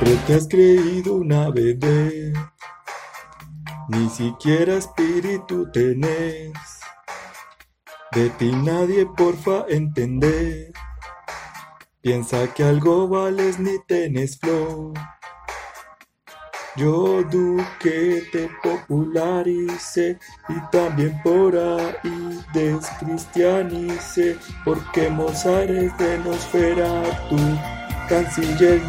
Siempre te has creído una bebé, ni siquiera espíritu tenés. De ti nadie porfa entender. Piensa que algo vales ni tenés flow. Yo duque te popularice y también por ahí descristianice, porque Mozart es de Nosferatu, canciller.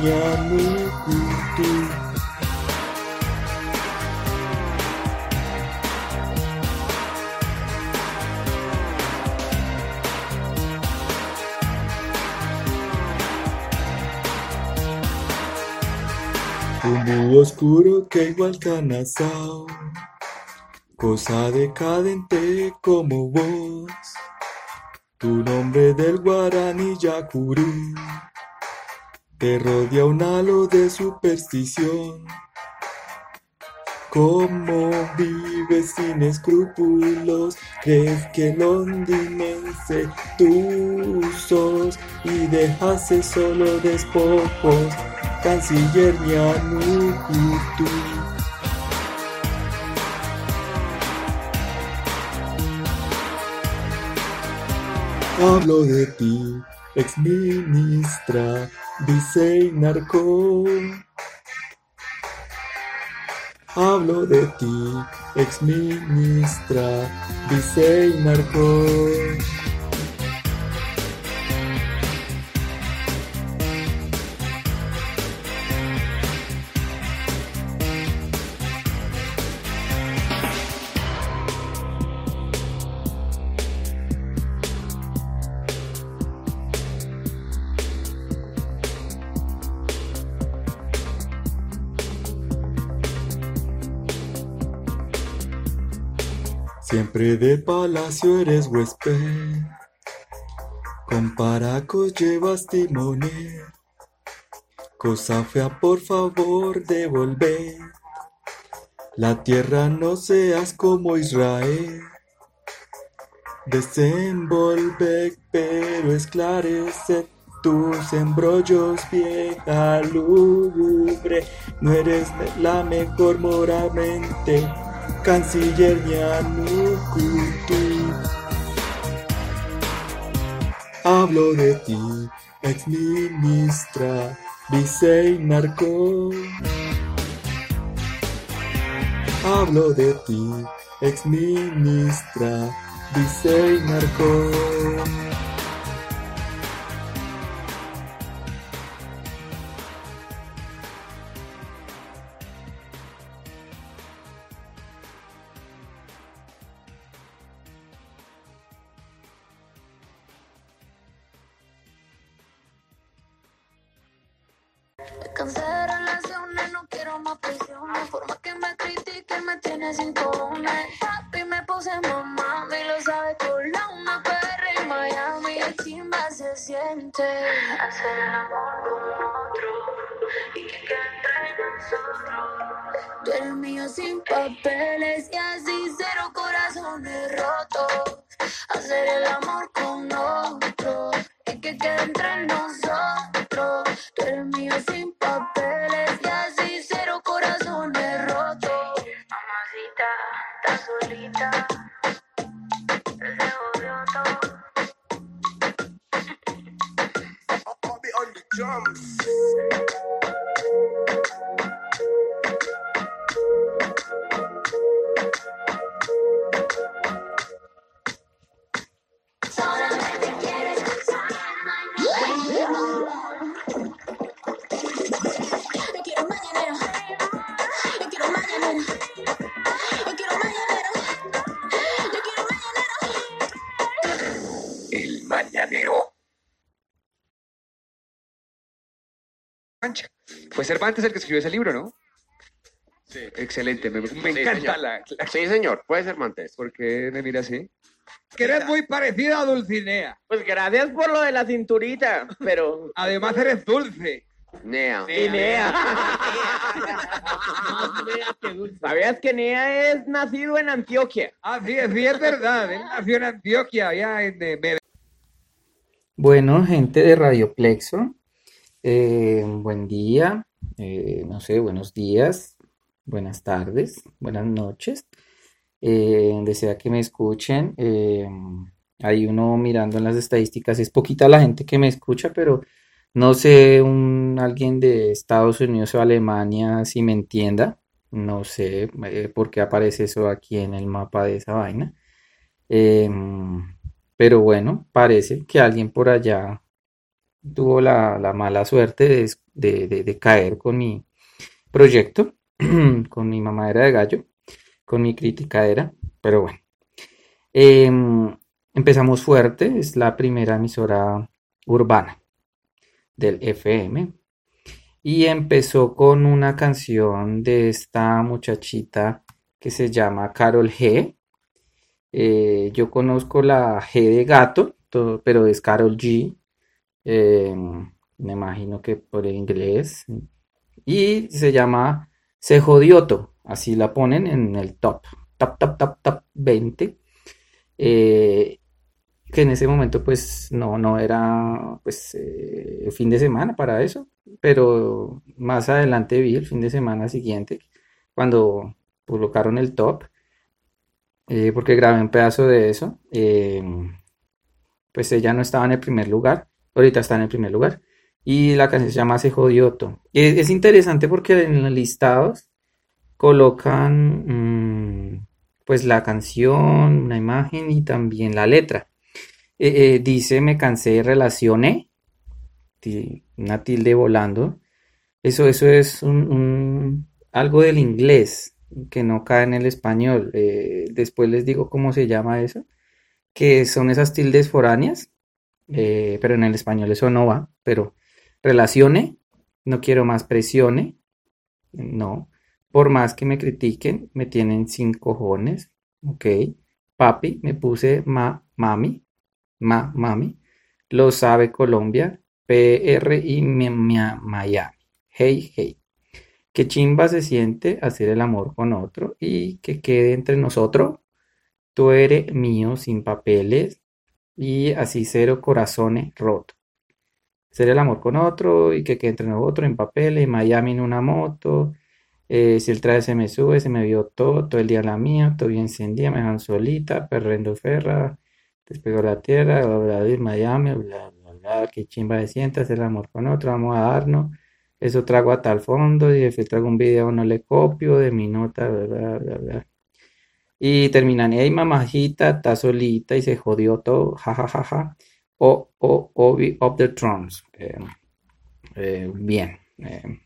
Un búho oscuro que igual canazao, cosa decadente como vos. Tu nombre del guaraní yacurú te rodea un halo de superstición. Como vives sin escrúpulos, crees que londinense tú sos y dejase solo despojos canciller Ñanucutu. Hablo de ti, ex ministra, vice y narco. Hablo de ti, ex ministra, vice y narco. Palacio eres huésped, con paracos llevas timones, cosa fea por favor devolver, la tierra no seas como Israel, desenvolve pero esclarece tus embrollos vieja lúgubre, no eres la mejor moralmente. Canciller Ñanucutu. Hablo de ti, ex ministra, vice y narco. Hablo de ti, ex ministra, vice y narco. Papeles y así cero corazones rotos. Hacer el amor con otro y que quede entre nosotros. Cervantes el que escribió ese libro, ¿no? Sí. Excelente, me, me Sí, encanta señor. la, la- Sí, señor, puede ser Montes. ¿Por qué me mira así? Que eres muy parecida a Dulcinea. Pues gracias por lo de la cinturita, pero... Además eres dulce. Nea. Y Nea. ¿Sabías que Nea es nacido en Antioquia? Ah, sí, sí, es verdad. Él nació en Antioquia, allá en eh, Medellín. Bueno, gente de Radio Plexo, eh, buen día. Eh, no sé, buenos días, buenas tardes, buenas noches. Eh, donde sea que me escuchen. eh, hay uno mirando en las estadísticas, es poquita la gente que me escucha, pero no sé, un, alguien de Estados Unidos o Alemania si me entienda. No sé eh, por qué aparece eso aquí en el mapa de esa vaina. Em, pero bueno, parece que alguien por allá tuvo la, la mala suerte de, de- de- caer con mi proyecto, con mi mamadera de gallo, con mi criticadera. Pero bueno, Em, empezamos fuerte, es la primera emisora urbana del FM. Y empezó con una canción de esta muchachita que se llama Carol G. Eh, yo conozco la G de gato, to- pero es Carol G. Eh, me imagino que por inglés. Y se llama Se Jodioto. Así la ponen en el top. Top, top, top, top 20. Eh, que en ese momento pues no, no era pues eh, fin de semana para eso. Pero más adelante vi el fin de semana siguiente cuando colocaron el top. eh, porque grabé un pedazo de eso. eh, pues ella no estaba en el primer lugar, ahorita está en el primer lugar. Y la canción se llama Se Jodioto. Es, es interesante porque en los listados colocan mm, pues la canción, una imagen y también la letra. Eh, eh, dice me cansé, relacioné, una tilde volando. Eso, eso es algo del inglés que no cae en el español. Eh, después les digo cómo se llama eso, que son esas tildes foráneas, eh, pero en el español eso no va. Pero relacione, no quiero más presione, no. Por más que me critiquen, me tienen sin cojones, ok. Papi, me puse ma, mami, ma, mami. Lo sabe Colombia, PR y mi- mi- Miami. Hey, hey. Qué chimba se siente hacer el amor con otro y que quede entre nosotros. Tú eres mío sin papeles y así cero corazones rotos. Hacer el amor con otro y que quede entre nosotros en papeles, Miami en una moto. eh, si él trae se me sube, se me vio todo, todo el día la mía, todo bien encendida, me dejan solita, perrendo ferra, despegó la tierra, bla, bla, bla, Miami, bla, bla, bla, qué chimba se siente hacer el amor con otro, vamos a darnos. Eso trago hasta el fondo y si traigo un video no le copio de mi nota, bla, bla, bla, bla. Y terminan, hey mamajita, está solita y se jodió todo, ja, ja, ja, ja. O, o, Obi of the Thrones. Eh, eh, bien, eh,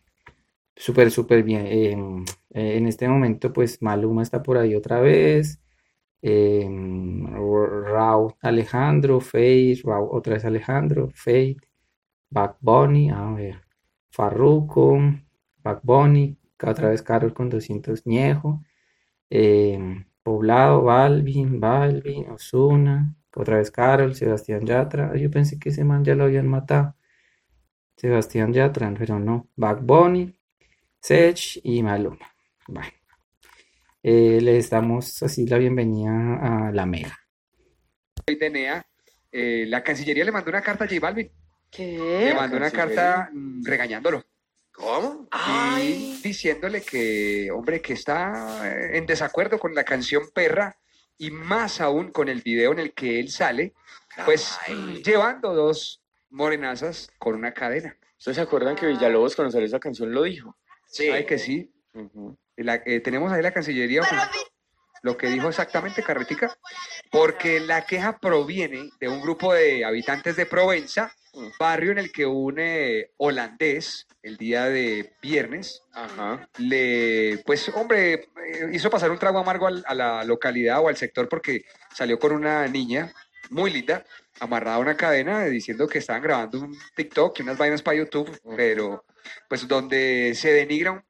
súper, súper bien. En este momento, pues Maluma está por ahí otra vez. Rauw Alejandro, Faith, Rauw otra vez Alejandro, Faith, Bad Bunny, a ver, Farruko, Bad Bunny, otra vez Carol con 200 Ñejo, eh, Poblado, Balvin, Balvin, Ozuna, otra vez Carol, Sebastián Yatra. Yo pensé que ese man ya lo habían matado. Sebastián Yatra, pero no. Bad Bunny, Sech y Maluma. Bueno, eh, les damos así la bienvenida a la Mega. Eh, la Cancillería le mandó una carta a J Balvin. ¿Qué? Le mandó una carta mm, regañándolo ¿Cómo? y diciéndole que, hombre, que está en desacuerdo con la canción Perra y más aún con el video en el que él sale, pues Ay. llevando dos morenazas con una cadena. ¿Ustedes se acuerdan que Villalobos cuando salió esa canción lo dijo? Sí. Ay, que sí. La- eh, tenemos ahí la Cancillería, pues, lo que dijo exactamente Carretica, porque la queja proviene de un grupo de habitantes de Provenza, barrio en el que un eh, holandés, el día de viernes, Ajá. le, pues hombre, eh, hizo pasar un trago amargo al- a la localidad o al sector porque salió con una niña muy linda, amarrada a una cadena, diciendo que estaban grabando un TikTok y unas vainas para YouTube, pero pues donde se denigra un,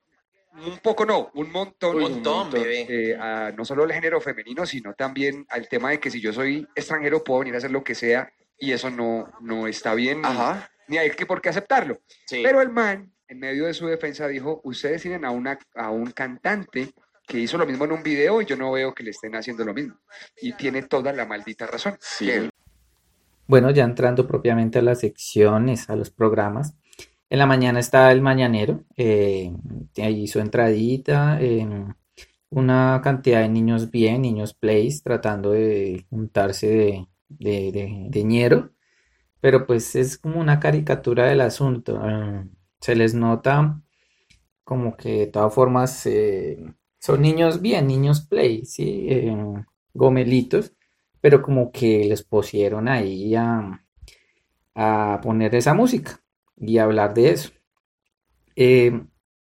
un poco, no, un montón, Un montón, bebé. eh, a no solo el género femenino, sino también al tema de que si yo soy extranjero puedo venir a hacer lo que sea y eso no, no está bien, ni- Ajá. ni hay que por qué aceptarlo. Sí. Pero el man, en medio de su defensa, dijo, ustedes tienen a, una, a un cantante que hizo lo mismo en un video y yo no veo que le estén haciendo lo mismo. Y tiene toda la maldita razón. Sí. Bueno, ya entrando propiamente a las secciones, a los programas, En la mañana está el mañanero, eh, ahí su entradita, una cantidad de niños bien, niños plays, tratando de juntarse de, de, de, pero pues es como una caricatura del asunto. ah, se les nota como que de todas formas eh, son niños bien, niños play, ¿sí? Eh, gomelitos, pero como que les pusieron ahí a, a poner esa música y hablar de eso. Eh,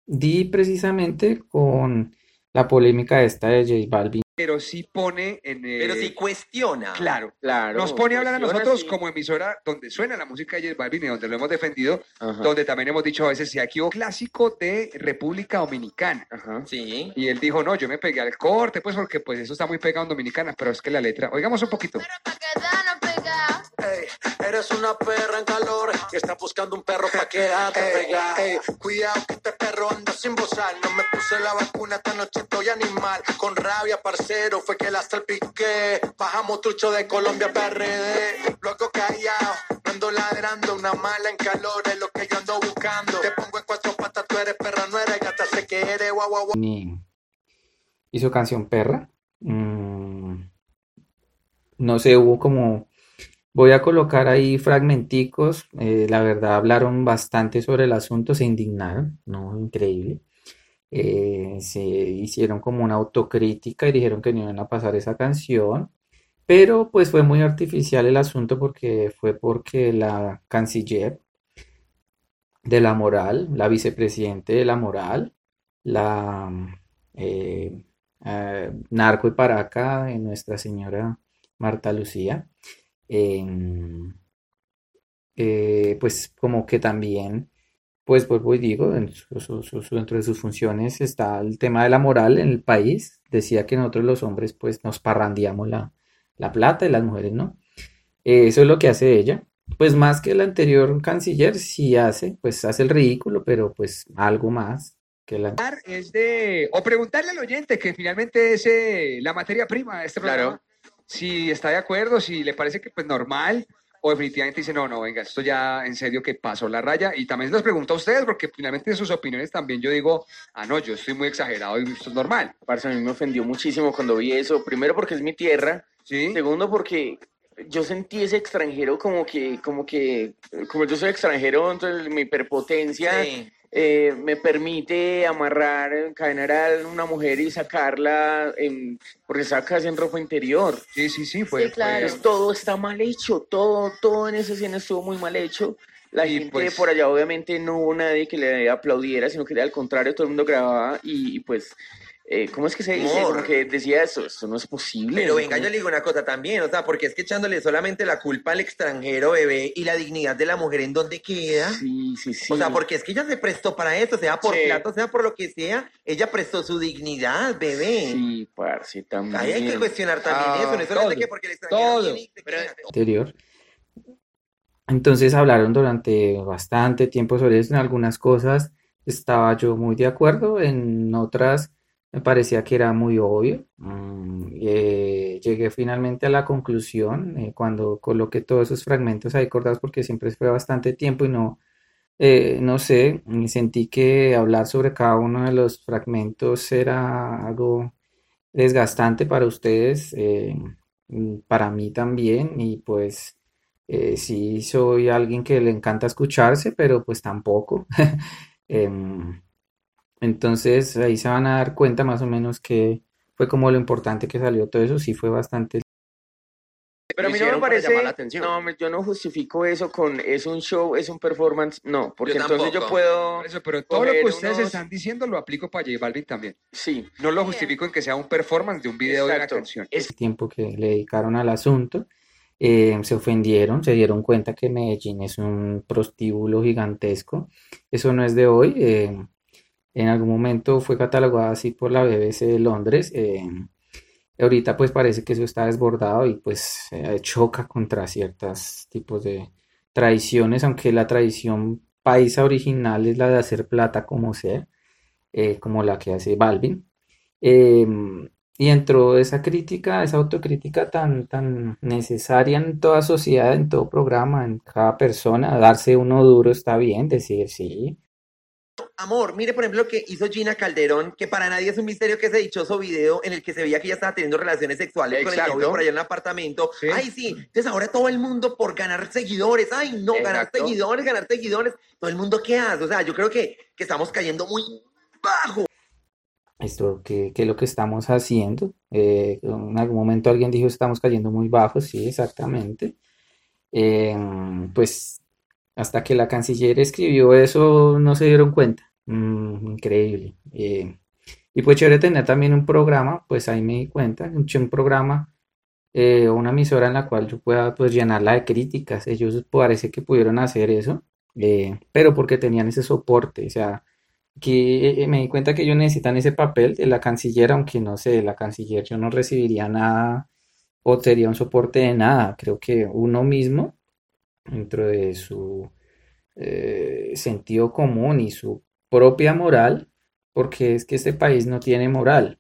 di precisamente con la polémica esta de J Balvin. Pero sí pone en... eh, Pero si cuestiona. Claro. Claro. Nos pone a hablar a nosotros como emisora donde suena la música de J Balvin y donde lo hemos defendido, Ajá. donde también hemos dicho a veces si aquí hubo clásico de República Dominicana. Ajá. Sí. Y él dijo, no, yo me pegué al corte, pues porque pues eso está muy pegado en Dominicana, pero es que la letra, oigamos un poquito. Pegados. Ey, eres una perra en calor y estás buscando un perro para quedarte pegada. Ey, cuidado que este perro anda sin bozar. No me puse la vacuna, esta noche estoy animal. Con rabia, parcero, fue que la salpiqué. Bajamos trucho de Colombia PRD. Luego callado, no ando ladrando. Una mala en calor es lo que yo ando buscando. Te pongo en cuatro patas, tú eres perra, no eres gata, sé que eres guau guau guau. y, y su canción Perra. Mm, no sé, hubo como... Voy a colocar ahí fragmenticos. eh, la verdad hablaron bastante sobre el asunto, se indignaron, ¿no? Increíble. Eh, se hicieron como una autocrítica y dijeron que no iban a pasar esa canción. Pero pues fue muy artificial el asunto porque fue porque la canciller de la moral, la vicepresidente de la moral, la eh, narco y paraca de Nuestra Señora Marta Lucía, eh, pues como que también, pues vuelvo y digo, en su- su- su- su- dentro de sus funciones está el tema de la moral en el país. Decía que nosotros los hombres pues nos parrandeamos la, la plata y las mujeres no. Eh, eso es lo que hace ella. Pues más que el anterior canciller, sí hace, pues hace el ridículo, pero pues algo más que la... Es de, o preguntarle al oyente, que finalmente es eh, la materia prima de este Claro. Si está de acuerdo, si le parece que pues normal, o definitivamente dice, no, no, venga, esto ya en serio que pasó la raya. Y también se los pregunto a ustedes, porque finalmente sus opiniones también yo digo, ah, no, yo estoy muy exagerado y esto es normal. Parce, a mí me ofendió muchísimo cuando vi eso. Primero porque es mi tierra. ¿Sí? Segundo porque yo sentí ese extranjero como que, como que, como yo soy extranjero, entonces mi hiperpotencia Sí. eh, me permite amarrar, encadenar a una mujer y sacarla en, porque está casi en ropa interior. Sí, sí, sí, fue, Sí, claro. todo está mal hecho, todo, todo en esa escena estuvo muy mal hecho. La Y gente pues- por allá obviamente no hubo nadie que le aplaudiera, sino que al contrario todo el mundo grababa y, y, pues, eh, ¿cómo es que se dice? Como que decía eso, esto no es posible. Pero venga, yo le digo una cosa también, o sea, porque es que echándole solamente la culpa al extranjero, bebé, y la dignidad de la mujer en donde queda. Sí, sí, sí. O sea, porque es que ella se prestó para esto, sea por Sí. plato, sea por lo que sea, ella prestó su dignidad, bebé. Sí, parce, también. Ahí hay que cuestionar también Ah, eso, no es solamente todo, que porque el extranjero todo. Pero- queda. anterior. Entonces hablaron durante bastante tiempo sobre eso. En algunas cosas estaba yo muy de acuerdo, en otras me parecía que era muy obvio. Mm, eh, llegué finalmente a la conclusión eh, cuando coloqué todos esos fragmentos ahí cortados porque siempre fue bastante tiempo y no, eh, no sé, sentí que hablar sobre cada uno de los fragmentos era algo desgastante para ustedes, mm, para mí también, y pues sí soy alguien que le encanta escucharse, pero pues tampoco. Em, entonces ahí se van a dar cuenta más o menos que fue como lo importante que salió todo eso, sí fue bastante. Pero a mí no me parece, llamar la atención. no, yo no justifico eso con es un show, es un performance, no, porque Yo entonces yo puedo, eso, pero todo lo que ustedes unos- están diciendo lo aplico para J Balvin también. sí, No lo justifico en que sea un performance de un video de una Exacto. canción. es tiempo que le dedicaron al asunto, eh, se ofendieron, se dieron cuenta que Medellín es un prostíbulo gigantesco. Eso no es de hoy. eh, en algún momento fue catalogado así por la BBC de Londres. eh, ahorita pues parece que eso está desbordado y pues eh, choca contra ciertos tipos de tradiciones, aunque la tradición paisa original es la de hacer plata como sea, eh, como la que hace Balvin. Em, y entró esa crítica, esa autocrítica tan, tan necesaria en toda sociedad, en todo programa, en cada persona, darse uno duro está bien, decir sí. Amor, mire por ejemplo lo que hizo Gina Calderón, que para nadie es un misterio que ese dichoso video en el que se veía que ella estaba teniendo relaciones sexuales con el novio por allá en el apartamento. Sí. Ay, sí. Entonces ahora todo el mundo por ganar seguidores. Ay, no, ganar seguidores, ganar seguidores. Todo el mundo qué hace. O sea, yo creo que, que estamos cayendo muy bajo. Esto, que, que es lo que estamos haciendo. Eh, en algún momento alguien dijo estamos cayendo muy bajo, sí, exactamente. Eh, pues hasta que la canciller escribió eso no se dieron cuenta. Mm, increíble. Eh, y pues chévere tener también un programa, pues ahí me di cuenta, un, un programa eh, o una emisora en la cual yo pueda pues llenarla de críticas. Ellos parece que pudieron hacer eso, eh, pero porque tenían ese soporte, o sea que eh, me di cuenta que ellos necesitan ese papel de la canciller, aunque no sé, de la canciller yo no recibiría nada o sería un soporte de nada. Creo que uno mismo, dentro de su eh, sentido común y su propia moral, porque es que este país no tiene moral,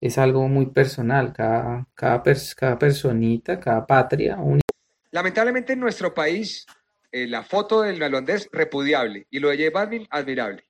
es algo muy personal, cada, cada, pers- cada personita, cada patria, un Lamentablemente en nuestro país, eh, la foto del holandés repudiable y lo de J Balvin admirable.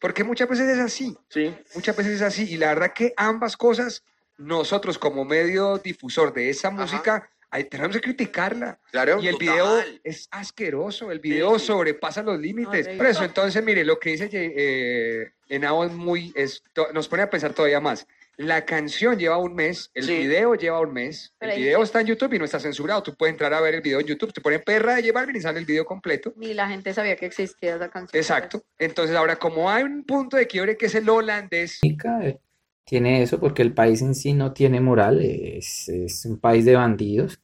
Porque muchas veces es así, Sí. muchas veces es así. Y la verdad que ambas cosas, nosotros como medio difusor de esa música, ahí tenemos que criticarla. Claro. Y el total. video es asqueroso, el video Sí. sobrepasa los límites. Por eso, entonces, mire, lo que dice eh, Henao es muy, es, to- nos pone a pensar todavía más. La canción lleva un mes, el Sí. video lleva un mes, Pero el ahí- video está en YouTube y no está censurado. Tú puedes entrar a ver el video en YouTube, te ponen perra de Balvin y sale el video completo. Ni la gente sabía que existía esa canción. Exacto. Entonces, ahora, como hay un punto de quiebre que es el holandés, eh, tiene eso porque el país en sí no tiene moral, es, es un país de bandidos.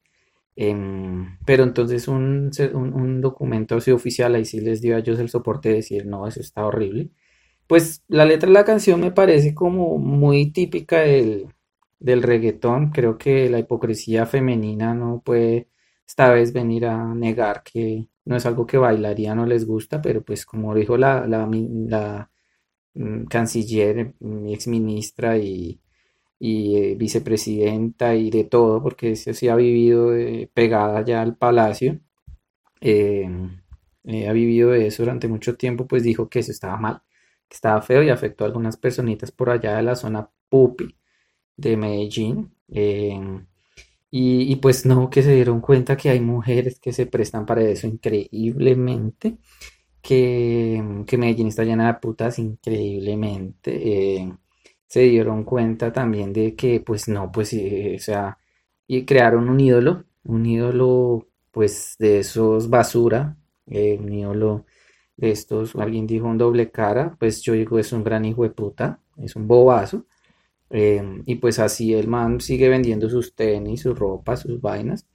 Em, pero entonces un, un, documento así oficial ahí sí les dio a ellos el soporte de decir, no, eso está horrible. Pues la letra de la canción me parece como muy típica del, del reggaetón. Creo que la hipocresía femenina no puede esta vez venir a negar que no es algo que bailaría, no les gusta, pero pues como dijo la, la, la mm, canciller, mi ex ministra y, y vicepresidenta y de todo, porque eso sí ha vivido eh, pegada ya al palacio, eh, eh, ha vivido de eso durante mucho tiempo, pues dijo que eso estaba mal, que estaba feo y afectó a algunas personitas por allá de la zona Pupi de Medellín. eh, y, y pues no, que se dieron cuenta que hay mujeres que se prestan para eso increíblemente que, que Medellín está llena de putas increíblemente. Se dieron cuenta también de que, pues no, pues, eh, o sea, y crearon un ídolo, un ídolo, pues, de esos basura, eh, un ídolo de estos, alguien dijo un doble cara, pues yo digo, es un gran hijo de puta, es un bobazo. eh, y pues así el man sigue vendiendo sus tenis, su ropa, sus vainas.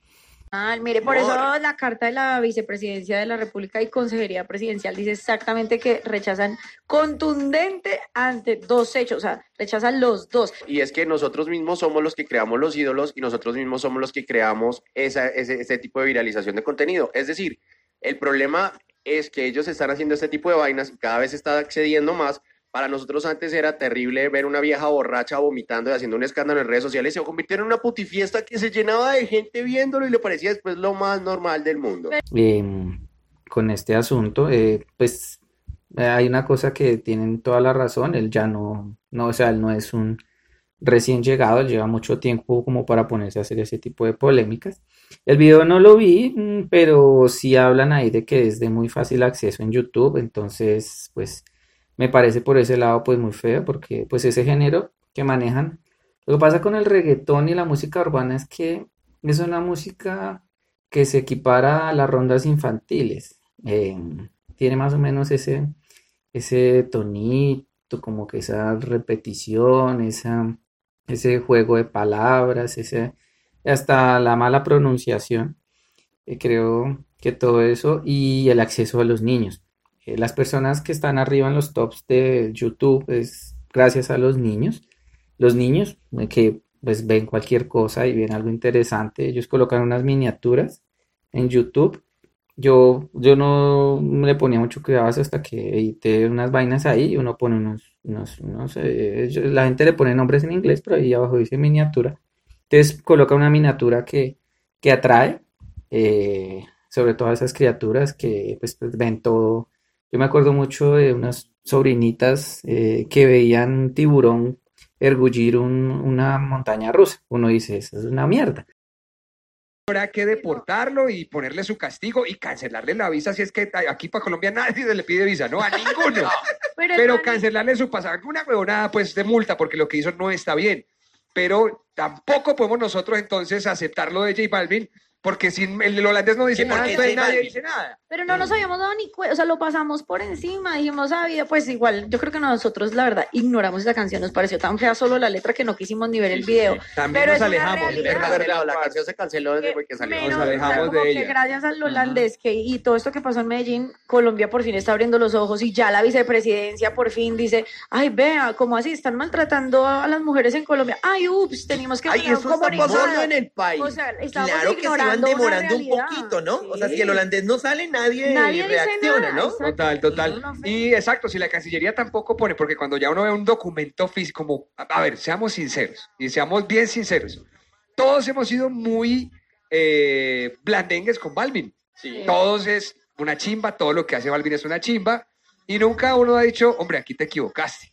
Ah, mire, por eso la carta de la vicepresidencia de la República y Consejería Presidencial dice exactamente que rechazan contundente ante dos hechos, o sea, rechazan los dos. Y es que nosotros mismos somos los que creamos los ídolos y nosotros mismos somos los que creamos esa, ese, ese tipo de viralización de contenido. Es decir, el problema es que ellos están haciendo este tipo de vainas y cada vez está accediendo más. Para nosotros antes era terrible ver una vieja borracha vomitando y haciendo un escándalo en redes sociales. Se convirtió en una putifiesta que se llenaba de gente viéndolo y le parecía después lo más normal del mundo. em, con este asunto, eh, pues eh, hay una cosa que tienen toda la razón, él ya no, no, o sea, él no es un recién llegado, él lleva mucho tiempo como para ponerse a hacer ese tipo de polémicas. El video no lo vi, mm, pero sí hablan ahí de que es de muy fácil acceso en YouTube, entonces, pues me parece por ese lado pues muy feo, porque pues ese género que manejan, lo que pasa con el reggaetón y la música urbana es que es una música que se equipara a las rondas infantiles. Eh, tiene más o menos ese, ese tonito, como que esa repetición, esa, ese juego de palabras, ese, hasta la mala pronunciación. Eh, creo que todo eso y el acceso a los niños. Eh, las personas que están arriba en los tops de YouTube es gracias a los niños. Los niños eh, que pues ven cualquier cosa y ven algo interesante, ellos colocan unas miniaturas en YouTube yo, yo no le ponía mucho cuidado hasta que edité unas vainas ahí y uno pone unos, unos, no sé, yo- la gente le pone nombres en inglés, pero ahí abajo dice miniatura. Entonces coloca una miniatura que, que atrae, eh, sobre todo a esas criaturas que pues, pues, ven todo. Yo me acuerdo mucho de unas sobrinitas eh, que veían un tiburón ergullir un- una montaña rusa. Uno dice, eso es una mierda. Habrá que deportarlo y ponerle su castigo y cancelarle la visa si es que aquí para Colombia nadie le pide visa, no a ninguno. Pero, Pero cancelarle su pasaje, alguna huevonada pues de multa porque lo que hizo no está bien. Pero tampoco podemos nosotros entonces aceptarlo de J Balvin porque si el holandés no dice Sí, nada, entonces nadie dice nada. Pero no nos habíamos dado ni cuenta, o sea, lo pasamos por encima, dijimos, ah, pues igual, yo creo que nosotros, la verdad, ignoramos esa canción, nos pareció tan fea solo la letra que no quisimos ni ver el video. También Pero nos alejamos. realidad. Es verdad, la canción se canceló desde que salió. Menos, Nos o sea, alejamos como de que ella. gracias al holandés que, y todo esto que pasó en Medellín, Colombia por fin está abriendo los ojos y ya la vicepresidencia por fin dice, ay, vea, ¿cómo así? Están maltratando a las mujeres en Colombia. Ay, ups, tenemos que Ay, poner un eso está comunicado". pasando en el país. O sea, estamos Claro que se van demorando un poquito, ¿no? O sea, Sí. si el holandés no sale, nadie, Nadie reacciona, nada, ¿no? exacto. Total, total. No. Y exacto, si la Cancillería tampoco pone, porque cuando ya uno ve un documento físico, como, a, ver, seamos sinceros y seamos bien sinceros, todos hemos sido muy eh, blandengues con Balvin. Todos es una chimba, todo lo que hace Balvin es una chimba, y nunca uno ha dicho, hombre, aquí te equivocaste.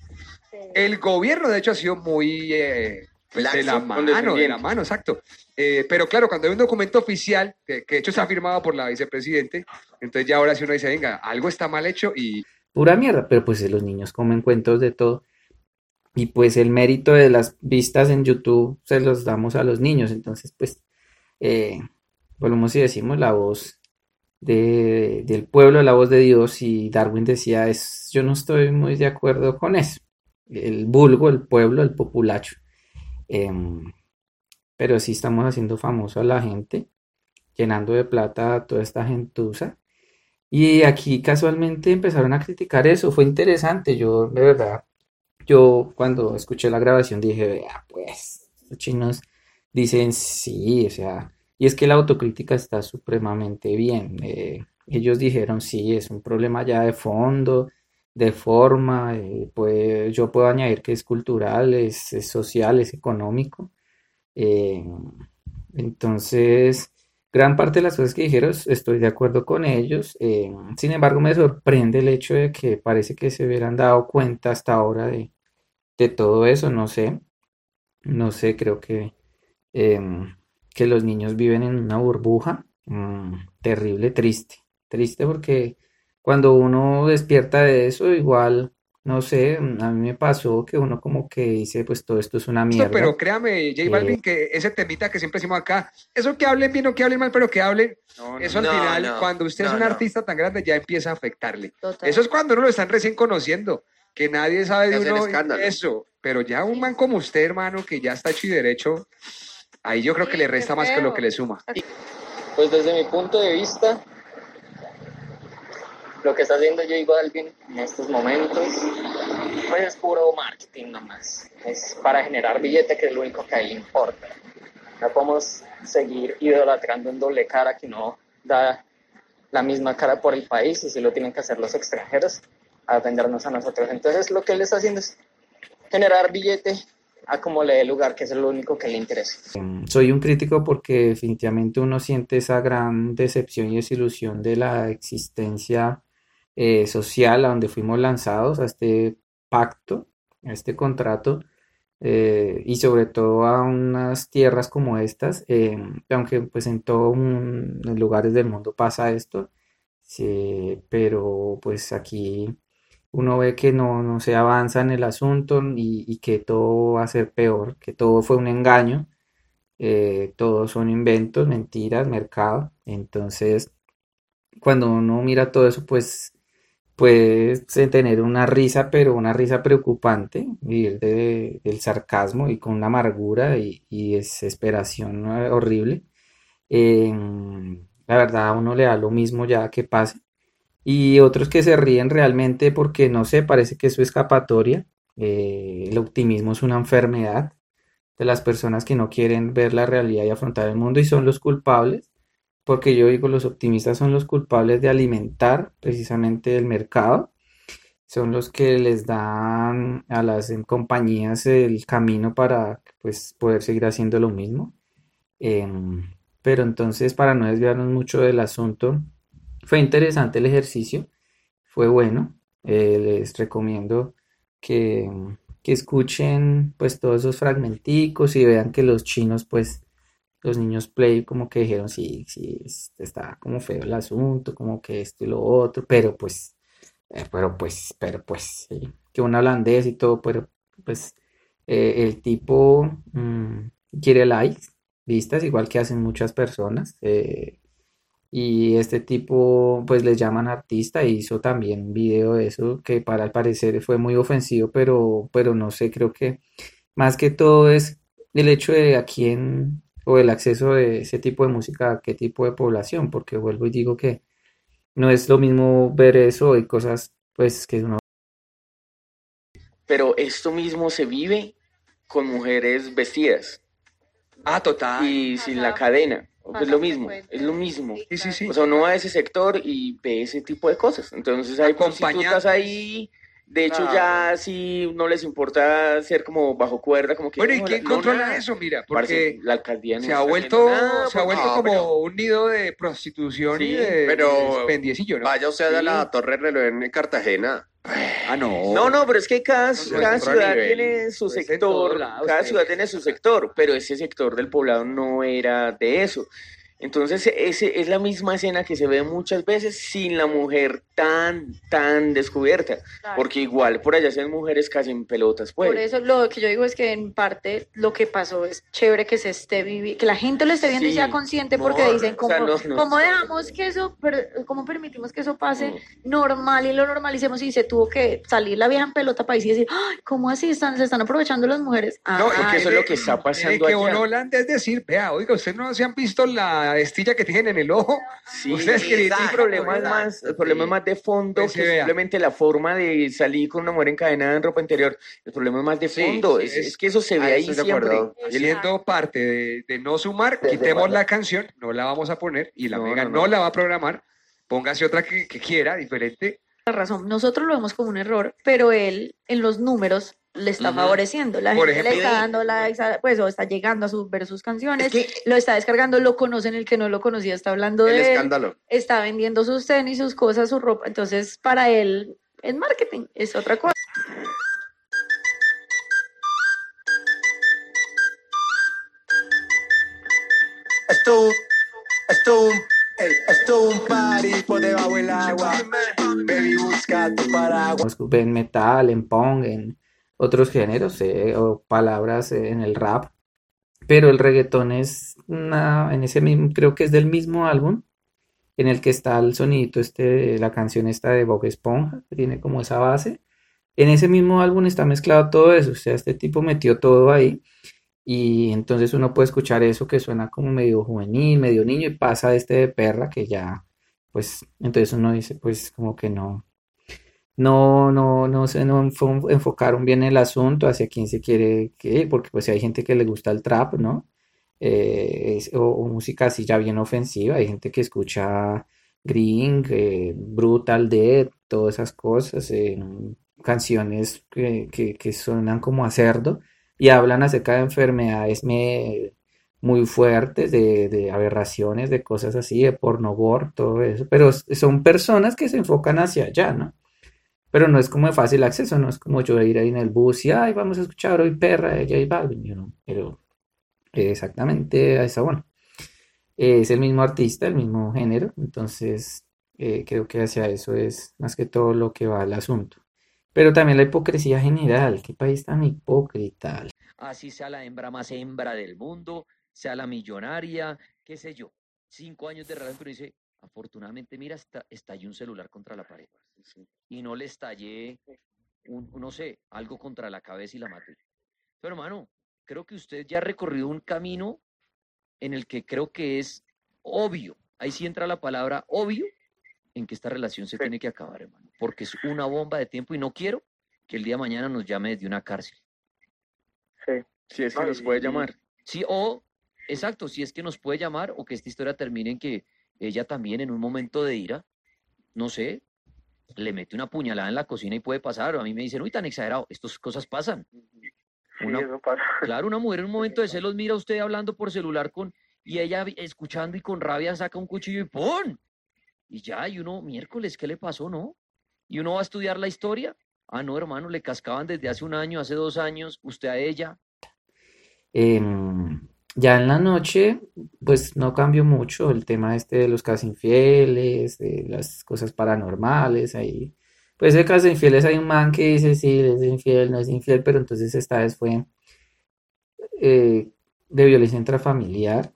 El gobierno, de hecho, ha sido muy eh, pues, de la mano, de la mano, exacto. Eh, pero claro, cuando hay un documento oficial, que, que de hecho está firmado por la vicepresidente, entonces ya ahora sí uno dice, venga, algo está mal hecho y pura mierda, pero pues los niños comen cuentos de todo. Y pues el mérito de las vistas en YouTube se los damos a los niños. Entonces, pues, eh, volvemos y decimos la voz de- del pueblo, la voz de Dios. Y Darwin decía, es, yo no estoy muy de acuerdo con eso. El vulgo, el pueblo, el populacho. Em, pero sí estamos haciendo famoso a la gente, llenando de plata a toda esta gentuza. Y aquí casualmente empezaron a criticar eso, fue interesante, yo de verdad, yo cuando escuché la grabación dije, vea, pues, los chinos dicen sí, o sea, y es que la autocrítica está supremamente bien. eh, ellos dijeron sí, es un problema ya de fondo, de forma, eh, yo puedo añadir que es cultural, es, es social, es económico. eh, entonces... Gran parte de las cosas que dijeron estoy de acuerdo con ellos. eh, sin embargo, me sorprende el hecho de que parece que se hubieran dado cuenta hasta ahora de, de todo eso. No sé, no sé, creo que, em, que los niños viven en una burbuja mm, terrible, triste. Triste porque cuando uno despierta de eso, igual, no sé, a mí me pasó que uno como que dice, pues todo esto es una mierda. pero créame, J Eh, Balvin, que ese temita que siempre decimos acá, eso que hablen bien o que hablen mal, pero que hablen, eso al no, final, no, cuando usted es no, un no. artista tan grande, ya empieza a afectarle. Total. Eso es cuando uno lo están recién conociendo, que nadie sabe de uno escándalo. eso, pero ya un man como usted, hermano, que ya está hecho y derecho, ahí yo creo que le resta más que lo que le suma. Pues desde mi punto de vista, lo que está haciendo J Balvin en estos momentos, pues es puro marketing nomás. Es para generar billete, que es lo único que ahí importa. No podemos seguir idolatrando en doble cara que no da la misma cara por el país y si lo tienen que hacer los extranjeros a vendernos a nosotros. Entonces lo que él está haciendo es generar billete a como le dé lugar, que es lo único que le interesa. Em, Soy un crítico porque definitivamente uno siente esa gran decepción y desilusión de la existencia eh, social a donde fuimos lanzados, a este pacto, a este contrato, eh, y sobre todo a unas tierras como estas, em, aunque pues en todos los lugares del mundo pasa esto, sí, pero pues aquí uno ve que no, no se avanza en el asunto y, que todo va a ser peor, que todo fue un engaño, eh, todos son inventos, mentiras, mercado. Entonces, cuando uno mira todo eso, pues puede se- tener una risa, pero una risa preocupante, vivir de- del sarcasmo y con una amargura y, desesperación eh, horrible. Em, la verdad, a uno le da lo mismo ya que pase. Y otros que se ríen realmente porque no sé, parece que es su escapatoria. Eh, el optimismo es una enfermedad de las personas que no quieren ver la realidad y afrontar el mundo y son los culpables. Porque yo digo, los optimistas son los culpables de alimentar precisamente el mercado, son los que les dan a las compañías el camino para pues poder seguir haciendo lo mismo. Em, pero entonces, para no desviarnos mucho del asunto, fue interesante el ejercicio, fue bueno. eh, les recomiendo que, que escuchen pues todos esos fragmenticos y vean que los chinos pues los niños play como que dijeron sí, sí, es- está como feo el asunto, como que esto y lo otro, pero pues, eh, pero pues, pero pues, sí, que un holandés y todo, pero pues eh, el tipo mm, quiere likes, vistas, igual que hacen muchas personas. eh, y este tipo, pues les llaman artista, hizo también un video de eso que para al parecer fue muy ofensivo, pero, pero no sé, creo que más que todo es el hecho de a quién o el acceso de ese tipo de música a qué tipo de población, porque vuelvo y digo que no es lo mismo ver eso y cosas pues que uno Pero esto mismo se vive con mujeres vestidas Ah, total. y sin la cadena. Es lo mismo, es lo mismo. Sí, sí, sí. O sea, uno va a ese sector y ve ese tipo de cosas. Entonces hay prostitutas Acompañantes. ahí. De hecho, Claro. ya si no les importa ser como bajo cuerda, como que. Bueno, ¿y no, quién no, controla eso? Mira, porque la alcaldía no se ha vuelto, nada, se ha porque- vuelto como pero- un nido de prostitución y Sí, de, pero-. Vaya usted a Sí. la Torre Reloj en Cartagena. Ah, no. No, no, pero es que cada, ciudad nivel. tiene su Pues sector, lado, cada usted. ciudad tiene su sector, pero ese sector del poblado no era de eso. Entonces, ese es la misma escena que se ve muchas veces sin la mujer tan, tan descubierta, Claro. porque igual por allá sean mujeres casi en pelotas, pues. Por eso lo que yo digo es que en parte lo que pasó es chévere que se esté viviendo, que la gente lo esté viendo y sea consciente No, porque dicen o cómo, sea, no, no. cómo dejamos que eso, per- cómo permitimos que eso pase Mm. normal y lo normalicemos y se tuvo que salir la vieja en pelota para y decir, ay, ¿cómo así están, se están aprovechando las mujeres? No, Ah, porque eso es lo que está pasando tiene que allá. un holandés decir, vea, oiga, ¿ustedes no se han visto la estilla que tienen en el ojo? Sí, Ustedes quieren el exacto, problema es exacto, más, el problema es sí. más de fondo Pues que simplemente la forma de salir con una mujer encadenada en ropa interior. El problema es más de fondo, sí, es, es- es que eso se ve ahí ahí estoy de siempre. acuerdo. Siendo parte de, de no sumar, Desde quitemos la canción, no la vamos a poner y la No, Mega no, no, no. la va a programar. Póngase otra que, que quiera, diferente. la razón. Nosotros lo vemos como un error, pero él en los números le está favoreciendo. La Por gente le está dando likes, a- pues, o está llegando a sus, ver sus canciones, Es que lo está descargando, lo conocen, el que no lo conocía está hablando El de él, escándalo. está vendiendo sus tenis, sus cosas, su ropa. Entonces, para él es marketing, es otra cosa. Esto, esto, esto un party por debajo del agua. Baby, busca tu paraguas. en metal, en punk, en otros géneros eh, o palabras eh, en el rap. Pero el reggaetón es una, en ese mismo, creo que es del mismo álbum en el que está el sonidito este, la canción esta de Bob Esponja, que tiene como esa base. En ese mismo álbum está mezclado todo eso, o sea, este tipo metió todo ahí y entonces uno puede escuchar eso que suena como medio juvenil, medio niño y pasa este de perra que ya, pues, entonces uno dice, pues como que no, no, no, no se no enfo- enfocaron bien el asunto hacia quién se quiere que porque pues hay gente que le gusta el trap, ¿no? Eh, o, música así ya bien ofensiva, hay gente que escucha Green, eh, Brutal Dead, todas esas cosas, eh, canciones que, que, suenan como a cerdo y hablan acerca de enfermedades me- muy fuertes, de, de aberraciones, de cosas así, de pornogor, todo eso, pero son personas que se enfocan hacia allá, ¿no? Pero no es como de fácil acceso, no es como yo ir ahí en el bus y, ay, vamos a escuchar hoy Perra de J Balvin, you Pero exactamente esa, bueno, es el mismo artista, el mismo género, entonces eh, creo que hacia eso es más que todo lo que va el asunto. Pero también la hipocresía general, qué país tan hipócrita. así sea la hembra más hembra del mundo, sea la millonaria, qué sé yo. Cinco años de relación, pero dice, afortunadamente, mira, esta- estallé un celular contra la pared. Y no le estallé, un, no sé, algo contra la cabeza y la maté. Pero hermano, creo que usted ya ha recorrido un camino en el que creo que es obvio, ahí sí entra la palabra obvio, en que esta relación se tiene que acabar, hermano, porque es una bomba de tiempo y no quiero que el día de mañana nos llame desde una cárcel. Sí, si es que nos puede llamar. Sí, o exacto, si es que nos puede llamar o que esta historia termine en que ella también en un momento de ira, no sé, le mete una puñalada en la cocina y puede pasar. A mí me dicen, uy, tan exagerado, estas cosas pasan. Sí, Una- eso pasa. Claro, una mujer en un momento de celos mira a usted hablando por celular con y ella escuchando y con rabia saca un cuchillo y ¡pum! Y ya, y uno, miércoles, ¿qué le pasó, no? Y uno va a estudiar la historia. Ah, no, hermano, le cascaban desde hace un año, hace dos años, usted a ella. Em, ya en la noche, pues no cambió mucho el tema este de los casos infieles, de las cosas paranormales, ahí. Pues de casos infieles hay un man que dice, sí, es infiel, no es infiel, pero entonces esta vez fue eh, de violencia intrafamiliar,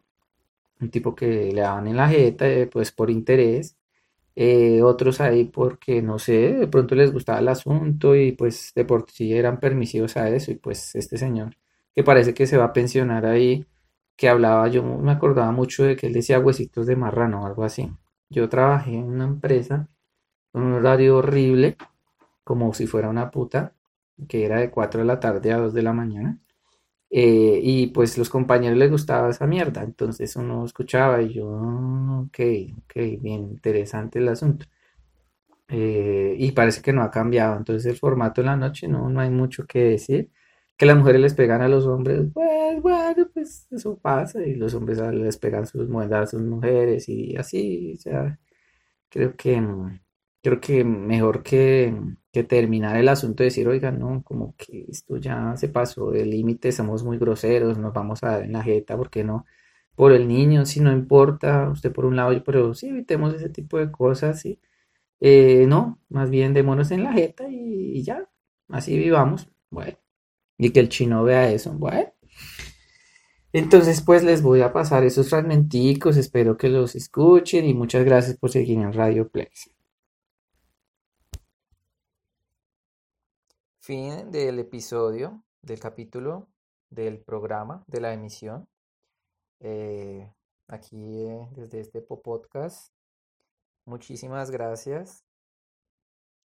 un tipo que le daban en la jeta, pues por interés, eh, otros ahí porque, no sé, de pronto les gustaba el asunto y pues de por sí eran permisivos a eso y pues este señor que parece que se va a pensionar ahí, que hablaba, yo me acordaba mucho de que él decía huesitos de marrano o algo así. Yo trabajé en una empresa con un horario horrible, como si fuera una puta, que era de 4 de la tarde a 2 de la mañana. Eh, y pues los compañeros les gustaba esa mierda, entonces uno escuchaba y yo, "Ah, ok, ok, bien interesante el asunto. Eh, y parece que no ha cambiado, entonces el formato en la noche no, no hay mucho que decir. Que las mujeres les pegan a los hombres, pues bueno, pues eso pasa, y los hombres les pegan sus muelas a sus mujeres y así, o sea, creo que, mm, creo que mejor que, que terminar el asunto y decir, oiga, no, como que esto ya se pasó del límite, somos muy groseros, nos vamos a dar en la jeta, ¿por qué no? Por el niño, si no importa, usted por un lado, pero sí evitemos ese tipo de cosas, sí. Eh, no, más bien démonos en la jeta y, y ya, así vivamos, bueno, y que el chino vea eso, bueno. Entonces, pues les voy a pasar esos fragmenticos, espero que los escuchen y muchas gracias por seguir en Radio Plex. Fin del episodio, del capítulo, del programa, de la emisión. Eh, aquí eh, desde este po- podcast. Muchísimas gracias.